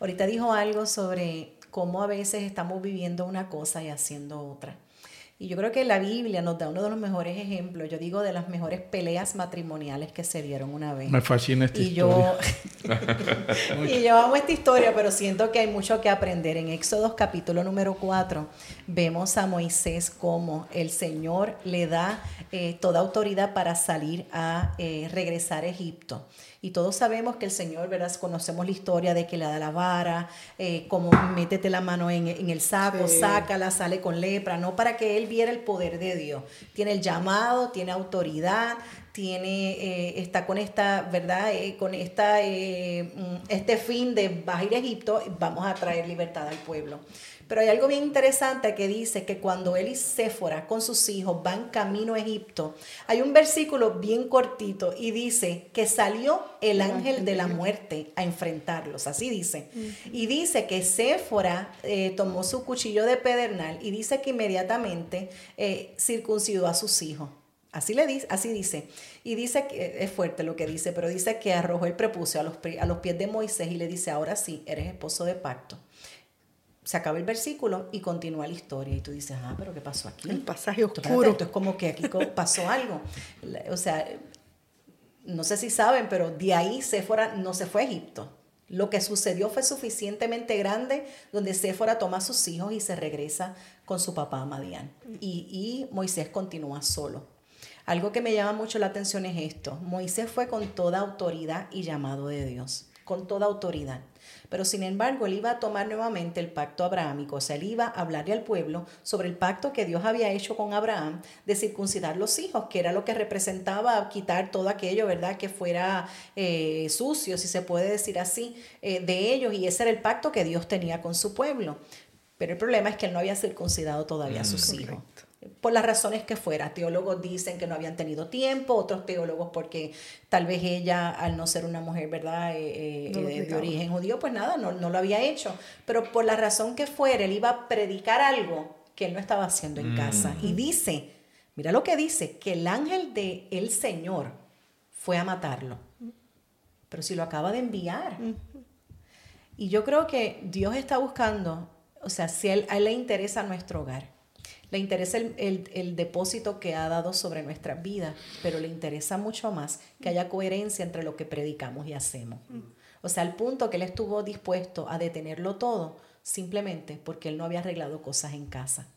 Ahorita dijo algo sobre cómo a veces estamos viviendo una cosa y haciendo otra. Y yo creo que la Biblia nos da uno de los mejores ejemplos, yo digo de las mejores peleas matrimoniales que se dieron una vez.
Me fascina esta
y
historia.
Yo, y yo amo esta historia, pero siento que hay mucho que aprender. En Éxodo capítulo número 4 vemos a Moisés como el Señor le da eh, toda autoridad para salir a eh, regresar a Egipto. Y todos sabemos que el Señor, ¿verdad? Conocemos la historia de que le da la vara, eh, como métete la mano en, el saco, sácala, sale con lepra, no para que él viera el poder de Dios. Tiene el llamado, tiene autoridad, tiene, eh, está con esta, ¿verdad? Eh, con esta, mm, este fin de bajar a Egipto, vamos a traer libertad al pueblo. Pero hay algo bien interesante que dice que cuando él y Séfora con sus hijos van camino a Egipto, hay un versículo bien cortito y dice que salió el ángel de la muerte a enfrentarlos, así dice. Y dice que Séfora eh, tomó su cuchillo de pedernal y dice que inmediatamente eh, circuncidó a sus hijos. Así, le dice, así dice. Y dice que es fuerte lo que dice, pero dice que arrojó el prepucio a los, a los pies de Moisés y le dice, ahora sí, eres esposo de pacto se acaba el versículo y continúa la historia. Y tú dices, ah, pero ¿qué pasó aquí?
El pasaje oscuro.
Esto es como que aquí pasó algo. O sea, no sé si saben, pero de ahí Séfora no se fue a Egipto. Lo que sucedió fue suficientemente grande donde Séfora toma a sus hijos y se regresa con su papá Madián. Y, y Moisés continúa solo. Algo que me llama mucho la atención es esto. Moisés fue con toda autoridad y llamado de Dios. Con toda autoridad. Pero sin embargo, él iba a tomar nuevamente el pacto abrahámico, o sea, él iba a hablarle al pueblo sobre el pacto que Dios había hecho con Abraham de circuncidar los hijos, que era lo que representaba quitar todo aquello, ¿verdad? Que fuera eh, sucio, si se puede decir así, eh, de ellos, y ese era el pacto que Dios tenía con su pueblo. Pero el problema es que él no había circuncidado todavía a sus mm, hijos por las razones que fuera. Teólogos dicen que no habían tenido tiempo, otros teólogos porque tal vez ella, al no ser una mujer, ¿verdad?, eh, eh, de, origen judío, pues nada, no, lo había hecho. Pero por la razón que fuera, él iba a predicar algo que él no estaba haciendo en casa. Y dice, mira lo que dice, que el ángel de el Señor fue a matarlo. Pero si lo acaba de enviar. Y yo creo que Dios está buscando, o sea, si él, a él le interesa nuestro hogar le interesa el, depósito que ha dado sobre nuestras vidas, pero le interesa mucho más que haya coherencia entre lo que predicamos y hacemos. O sea, al punto que él estuvo dispuesto a detenerlo todo simplemente porque él no había arreglado cosas en casa.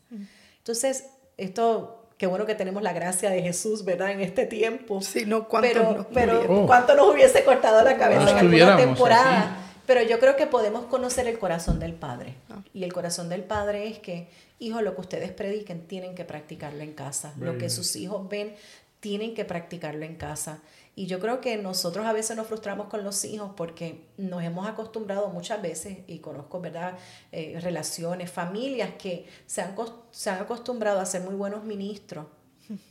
Entonces, esto, qué bueno que tenemos la gracia de Jesús, ¿verdad? En este tiempo.
Sí, no, ¿cuánto
pero,
nos
pero ¿cuánto nos hubiese cortado la cabeza en alguna temporada? Pero yo creo que podemos conocer el corazón del Padre. Ah. Y el corazón del Padre es que Hijo, lo que ustedes prediquen tienen que practicarlo en casa. Lo que sus hijos ven tienen que practicarlo en casa. Y yo creo que nosotros a veces nos frustramos con los hijos porque nos hemos acostumbrado muchas veces, y conozco, ¿verdad?, eh, relaciones, familias que se han, se han acostumbrado a ser muy buenos ministros.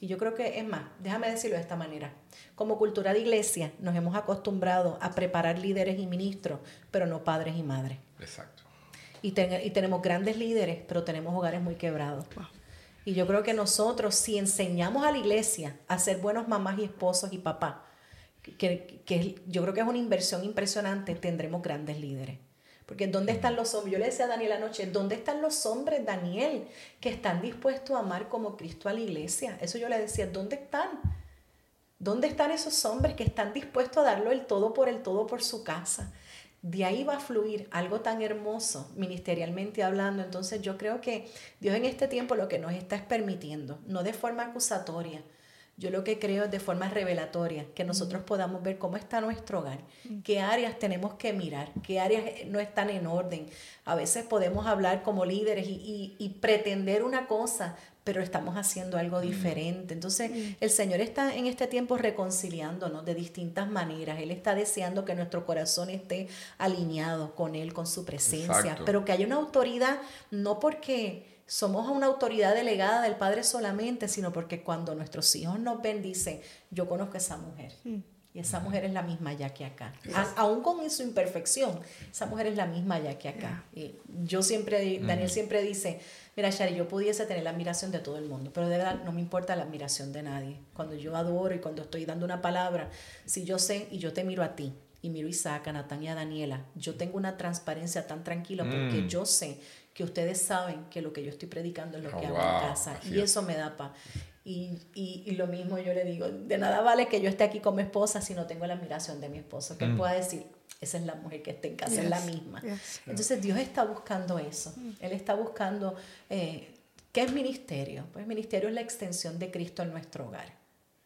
Y yo creo que es más, déjame decirlo de esta manera. Como cultura de iglesia nos hemos acostumbrado a preparar líderes y ministros, pero no padres y madres.
Exacto
y, y tenemos grandes líderes, pero tenemos hogares muy quebrados. Y yo creo que nosotros, si enseñamos a la iglesia a ser buenos mamás y esposos y papás, que, que, yo creo que es una inversión impresionante, tendremos grandes líderes. Porque ¿dónde están los hombres? Yo le decía a Daniel anoche, ¿dónde están los hombres, Daniel, que están dispuestos a amar como Cristo a la iglesia? Eso yo le decía, ¿dónde están? ¿Dónde están esos hombres que están dispuestos a darlo el todo por el todo por su casa? de ahí va a fluir algo tan hermoso ministerialmente hablando. Entonces yo creo que Dios en este tiempo lo que nos está es permitiendo, no de forma acusatoria, yo lo que creo es de forma revelatoria, que nosotros podamos ver cómo está nuestro hogar, qué áreas tenemos que mirar, qué áreas no están en orden. A veces podemos hablar como líderes y, y pretender una cosa, pero estamos haciendo algo diferente. Entonces, el Señor está en este tiempo reconciliándonos de distintas maneras. Él está deseando que nuestro corazón esté alineado con Él, con su presencia, pero que haya una autoridad, no porque somos una autoridad delegada del Padre solamente, sino porque cuando nuestros hijos nos ven, dicen, yo conozco a esa mujer. Y esa mujer es la misma ya que acá. aún con su imperfección, esa mujer es la misma ya que acá. Y yo siempre, Daniel siempre dice, Mira, Shari, yo pudiese tener la admiración de todo el mundo, pero de verdad no me importa la admiración de nadie. Cuando yo adoro y cuando estoy dando una palabra, si yo sé y yo te miro a ti, y miro a Isaac, a Natán y a Daniela, yo tengo una transparencia tan tranquila porque mm. yo sé que ustedes saben que lo que yo estoy predicando es lo que oh, hago en casa. Y eso me da paz. Y, y, lo mismo yo le digo, de nada vale que yo esté aquí como esposa si no tengo la admiración de mi esposo, que él mm. pueda decir, esa es la mujer que está en casa, es la misma. Entonces Dios está buscando eso, mm. Él está buscando, eh, ¿qué es ministerio? Pues ministerio es la extensión de Cristo en nuestro hogar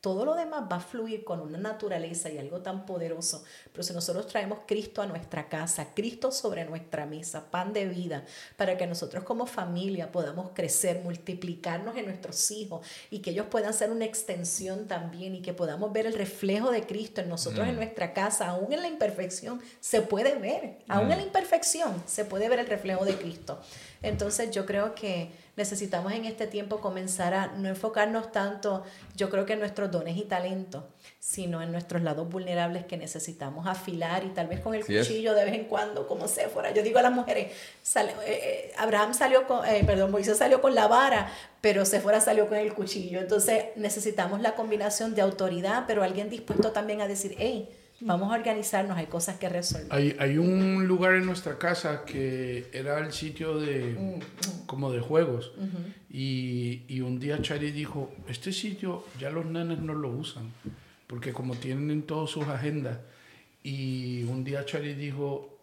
todo lo demás va a fluir con una naturaleza y algo tan poderoso. Pero si nosotros traemos Cristo a nuestra casa, Cristo sobre nuestra mesa, pan de vida, para que nosotros como familia podamos crecer, multiplicarnos en nuestros hijos y que ellos puedan ser una extensión también y que podamos ver el reflejo de Cristo en nosotros en mm. nuestra casa, aún en la imperfección, se puede ver, aún en la mm. imperfección se puede ver el reflejo de Cristo. Entonces yo creo que necesitamos en este tiempo comenzar a no enfocarnos tanto, yo creo que en nuestros dones y talentos, sino en nuestros lados vulnerables que necesitamos afilar y tal vez con el cuchillo de vez en cuando, como se fuera. Yo digo a las mujeres, sale, eh, eh, Abraham salió con, eh, perdón, Moisés salió con la vara, pero Sephora salió con el cuchillo. Entonces necesitamos la combinación de autoridad, pero alguien dispuesto también a decir, hey, Vamos a organizarnos, hay cosas que resolver.
Hay, hay un lugar en nuestra casa que era el sitio de, mm, mm. como de juegos. y, y, un día Chari dijo, este sitio ya los nenes no lo usan, porque como tienen en todas sus agendas. Y un día Chari dijo,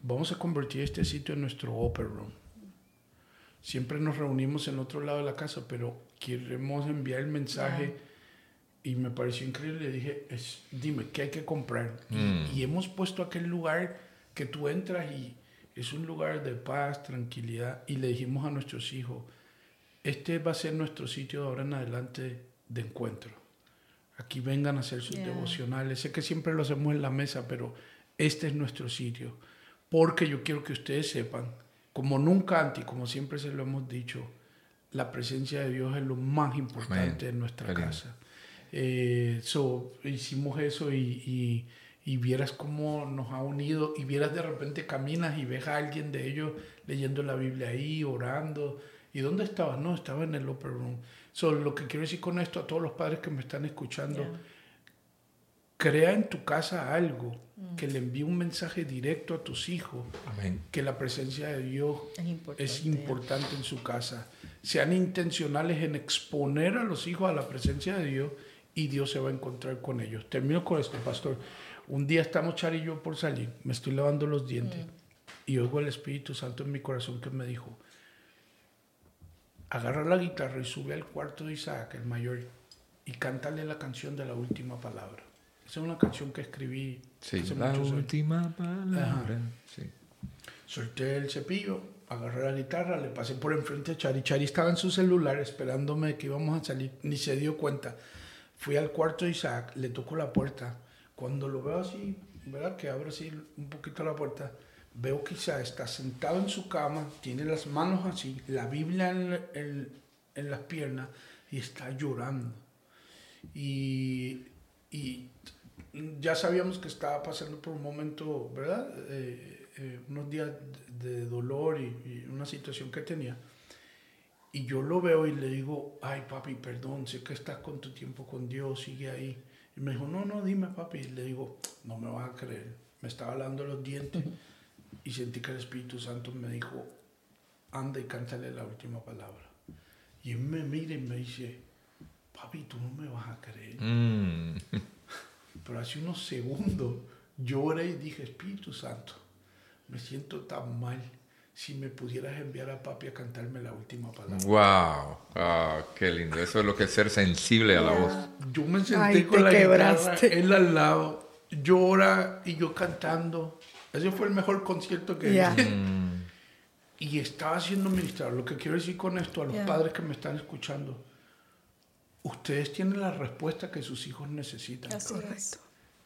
vamos a convertir este sitio en nuestro upper room. Siempre nos reunimos en otro lado de la casa, pero queremos enviar el mensaje y me pareció increíble. Le dije, es, dime, ¿qué hay que comprar? Mm. Y, hemos puesto aquel lugar que tú entras y es un lugar de paz, tranquilidad. Y le dijimos a nuestros hijos, este va a ser nuestro sitio de ahora en adelante de encuentro. Aquí vengan a hacer sus devocionales. Sé que siempre lo hacemos en la mesa, pero este es nuestro sitio. Porque yo quiero que ustedes sepan, como nunca antes y como siempre se lo hemos dicho, la presencia de Dios es lo más importante en nuestra casa. Eh, so, hicimos eso y, y, vieras cómo nos ha unido y vieras de repente caminas y ves a alguien de ellos leyendo la Biblia ahí, orando. ¿Y dónde estabas? No, estaba en el upper room. So, lo que quiero decir con esto a todos los padres que me están escuchando, crea en tu casa algo mm. que le envíe un mensaje directo a tus hijos, que la presencia de Dios es importante en su casa. Sean intencionales en exponer a los hijos a la presencia de Dios y Dios se va a encontrar con ellos. Termino con esto, pastor. Un día estamos Char y yo por salir, me estoy lavando los dientes mm. y oigo el Espíritu Santo en mi corazón que me dijo, agarra la guitarra y sube al cuarto de Isaac, el mayor, y cántale la canción de la última palabra. Esa es una canción que escribí
sí, la última palabra. Sí.
Solté el cepillo, agarré la guitarra, le pasé por enfrente a Chari. Chari estaba en su celular esperándome que íbamos a salir, ni se dio cuenta. Fui al cuarto de Isaac, le toco la puerta. Cuando lo veo así, ¿verdad? Que abre así un poquito la puerta, veo que Isaac está sentado en su cama, tiene las manos así, la Biblia en, en, las piernas y está llorando. Y, y, ya sabíamos que estaba pasando por un momento, ¿verdad? Eh, eh, unos días de dolor y una situación que tenía. Y yo lo veo y le digo, ay papi, perdón, sé que estás con tu tiempo con Dios, sigue ahí. Y me dijo, no, no, dime papi. Y le digo, no me vas a creer. Me estaba hablando los dientes y sentí que el Espíritu Santo me dijo, anda y cántale la última palabra. Y él me mira y me dice, papi, tú no me vas a creer. Mm. Pero hace unos segundos lloré y dije, Espíritu Santo, me siento tan mal si me pudieras enviar a papi a cantarme la última palabra.
¡Wow! Ah, ¡Qué lindo! Eso es lo que es ser sensible a la voz.
Yo me senté con la guitarra, él al lado, llora y yo cantando. Ese fue el mejor concierto que hice. Mm. Y estaba haciendo ministrar. Lo que quiero decir con esto a los padres que me están escuchando, ustedes tienen la respuesta que sus hijos necesitan.
Correcto.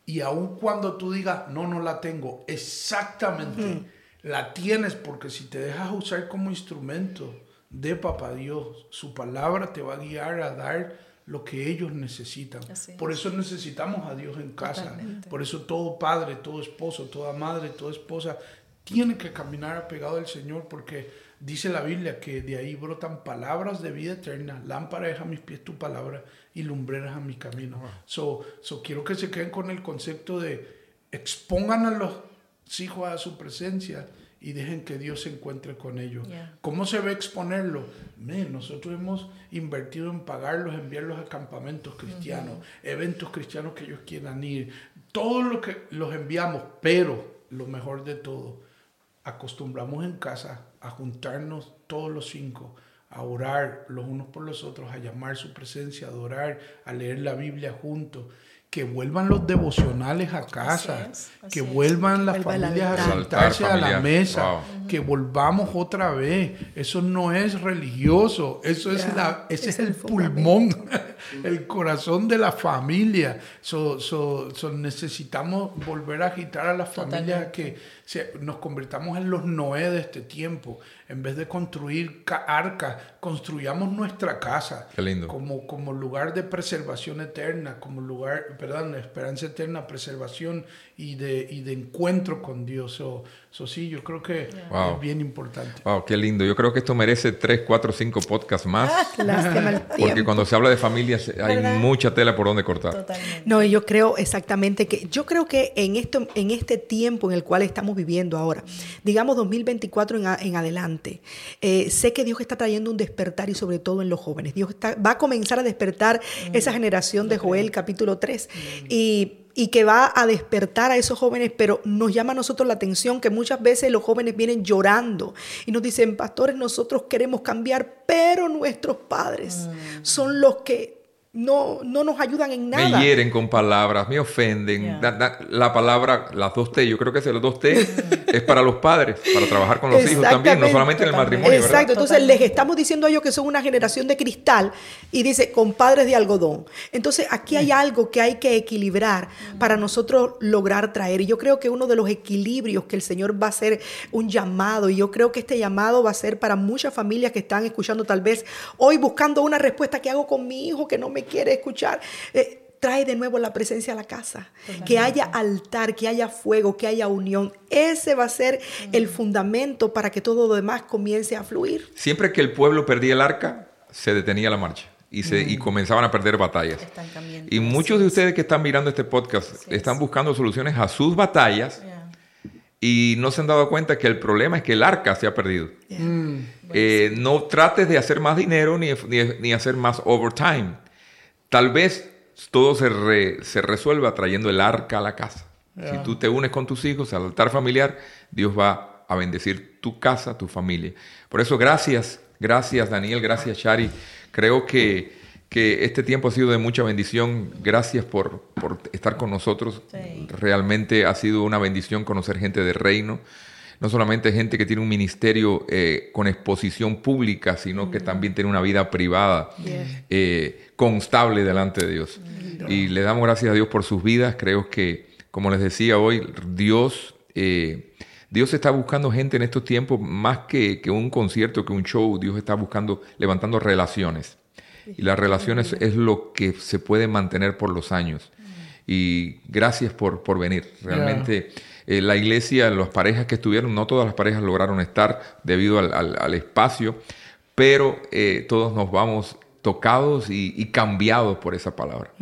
Y aun cuando tú digas, no, no la tengo, exactamente la tienes porque si te dejas usar como instrumento de Papá Dios, su palabra te va a guiar a dar lo que ellos necesitan. Por eso necesitamos a Dios en casa. Por eso todo padre, todo esposo, toda madre, toda esposa tiene que caminar apegado al Señor porque dice la Biblia que de ahí brotan palabras de vida eterna. Lámpara es a mis pies tu palabra y lumbreras a mi camino. So, so quiero que se queden con el concepto de expongan a los hijos a su presencia y dejen que Dios se encuentre con ellos. ¿Cómo se ve exponerlo? nosotros hemos invertido en pagarlos, enviarlos a campamentos cristianos, eventos cristianos que ellos quieran ir. Todo lo que los enviamos, pero lo mejor de todo, acostumbramos en casa a juntarnos todos los cinco, a orar los unos por los otros, a llamar su presencia, a adorar, a leer la Biblia juntos que vuelvan los devocionales a casa, que vuelvan las familias a sentarse a la mesa, que volvamos otra vez. Eso no es religioso, eso es la, ese es, el, pulmón, el corazón de la familia. So, necesitamos volver a agitar a las familias que nos convirtamos en los Noé de este tiempo. En vez de construir arcas, construyamos nuestra casa Como, como lugar de preservación eterna, como lugar, perdón, esperanza eterna, preservación y de, y de encuentro con Dios. Eso sí, yo creo que es bien importante.
Wow, qué lindo. Yo creo que esto merece 3, 4, 5 podcasts más. Ah, porque cuando se habla de familias hay mucha tela por donde cortar.
Totalmente. No, y yo creo exactamente que, yo creo que en, esto, en este tiempo en el cual estamos viviendo ahora, digamos 2024 en, en adelante, eh, sé que Dios está trayendo un despertar y sobre todo en los jóvenes. Dios está, va a comenzar a despertar mm. esa generación de Joel capítulo 3. Y y que va a despertar a esos jóvenes, pero nos llama a nosotros la atención que muchas veces los jóvenes vienen llorando y nos dicen, pastores, nosotros queremos cambiar, pero nuestros padres mm. son los que no, no nos ayudan en nada.
Me hieren con palabras, me ofenden. la palabra, las dos T, yo creo que es los dos T, es para los padres, para trabajar con los hijos también, no solamente en el matrimonio.
Exacto, entonces les estamos diciendo a ellos que son una generación de cristal y dice, con padres de algodón. Entonces aquí hay algo que hay que equilibrar para nosotros lograr traer. Y yo creo que uno de los equilibrios que el Señor va a hacer un llamado, y yo creo que este llamado va a ser para muchas familias que están escuchando tal vez hoy buscando una respuesta que hago con mi hijo que no me quiere escuchar. Eh, trae de nuevo la presencia a la casa. Que haya altar, que haya fuego, que haya unión. Ese va a ser el fundamento para que todo lo demás comience a fluir.
Siempre que el pueblo perdía el arca, se detenía la marcha. Y, se, y comenzaban a perder batallas. Y muchos de ustedes que están mirando este podcast están buscando soluciones a sus batallas y no se han dado cuenta que el problema es que el arca se ha perdido. Eh, no trates de hacer más dinero ni, ni hacer más overtime Tal vez todo se, se resuelva trayendo el arca a la casa. Si tú te unes con tus hijos al altar familiar, Dios va a bendecir tu casa, tu familia. Por eso, gracias, gracias Daniel, gracias Shari. Creo que, que este tiempo ha sido de mucha bendición. Gracias por, por estar con nosotros. Realmente ha sido una bendición conocer gente del reino no solamente gente que tiene un ministerio eh, con exposición pública, sino que también tiene una vida privada eh, constable delante de Dios. Y le damos gracias a Dios por sus vidas. Creo que, como les decía hoy, Dios, eh, Dios está buscando gente en estos tiempos más que, que un concierto, que un show. Dios está buscando, levantando relaciones. Y las relaciones es lo que se puede mantener por los años. Y gracias por, por venir. Realmente. Eh, la iglesia, las parejas que estuvieron, no todas las parejas lograron estar debido al, espacio, pero eh, todos nos vamos tocados y, cambiados por esa palabra.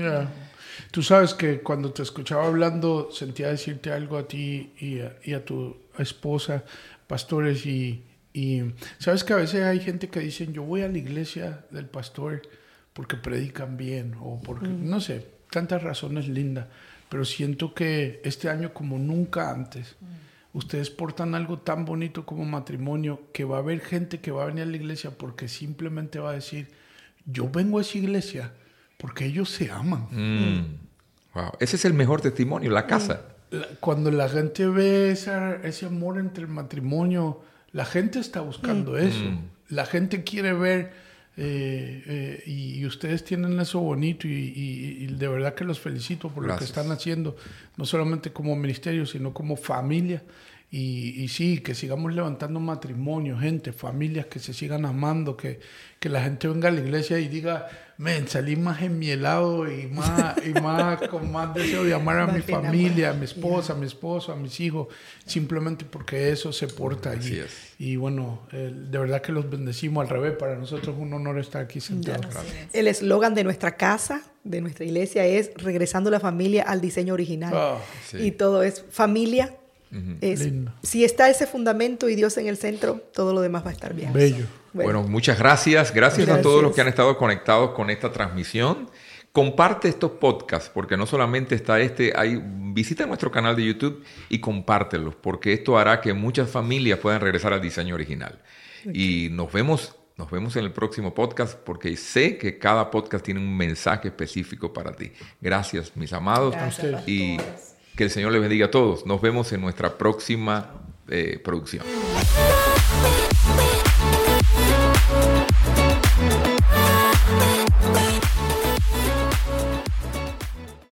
Tú sabes que cuando te escuchaba hablando sentía decirte algo a ti y a, tu esposa, pastores, y, y, sabes que a veces hay gente que dicen, yo voy a la iglesia del pastor porque predican bien o porque, mm. no sé, tantas razones lindas pero siento que este año como nunca antes, mm. ustedes portan algo tan bonito como matrimonio, que va a haber gente que va a venir a la iglesia porque simplemente va a decir, yo vengo a esa iglesia porque ellos se aman.
Mm. Wow. Ese es el mejor testimonio, la casa.
Cuando la gente ve ese amor entre el matrimonio, la gente está buscando mm. eso. La gente quiere ver eh, eh, y, ustedes tienen eso bonito y, de verdad que los felicito por lo que están haciendo, no solamente como ministerio, sino como familia. Y, sí, que sigamos levantando matrimonio, gente, familias que se sigan amando, que, que la gente venga a la iglesia y diga, men, salí más enmielado y más, y más con más deseo de amar a mi familia, a mi esposa, a mi esposo, a mis hijos, simplemente porque eso se porta allí. Y bueno, de verdad que los bendecimos al revés, para nosotros es un honor estar aquí sentados.
El eslogan de nuestra casa, de nuestra iglesia es regresando la familia al diseño original. Ah, y todo es familia si está ese fundamento y Dios en el centro, todo lo demás va a estar bien.
Bello.
Bueno, muchas gracias. gracias. a todos los que han estado conectados con esta transmisión. Comparte estos podcasts, porque no solamente está este, hay, visita nuestro canal de YouTube y compártelos, porque esto hará que muchas familias puedan regresar al diseño original. Y nos vemos, nos vemos en el próximo podcast, porque sé que cada podcast tiene un mensaje específico para ti. Gracias, mis amados. y que el Señor les bendiga a todos. Nos vemos en nuestra próxima eh, producción.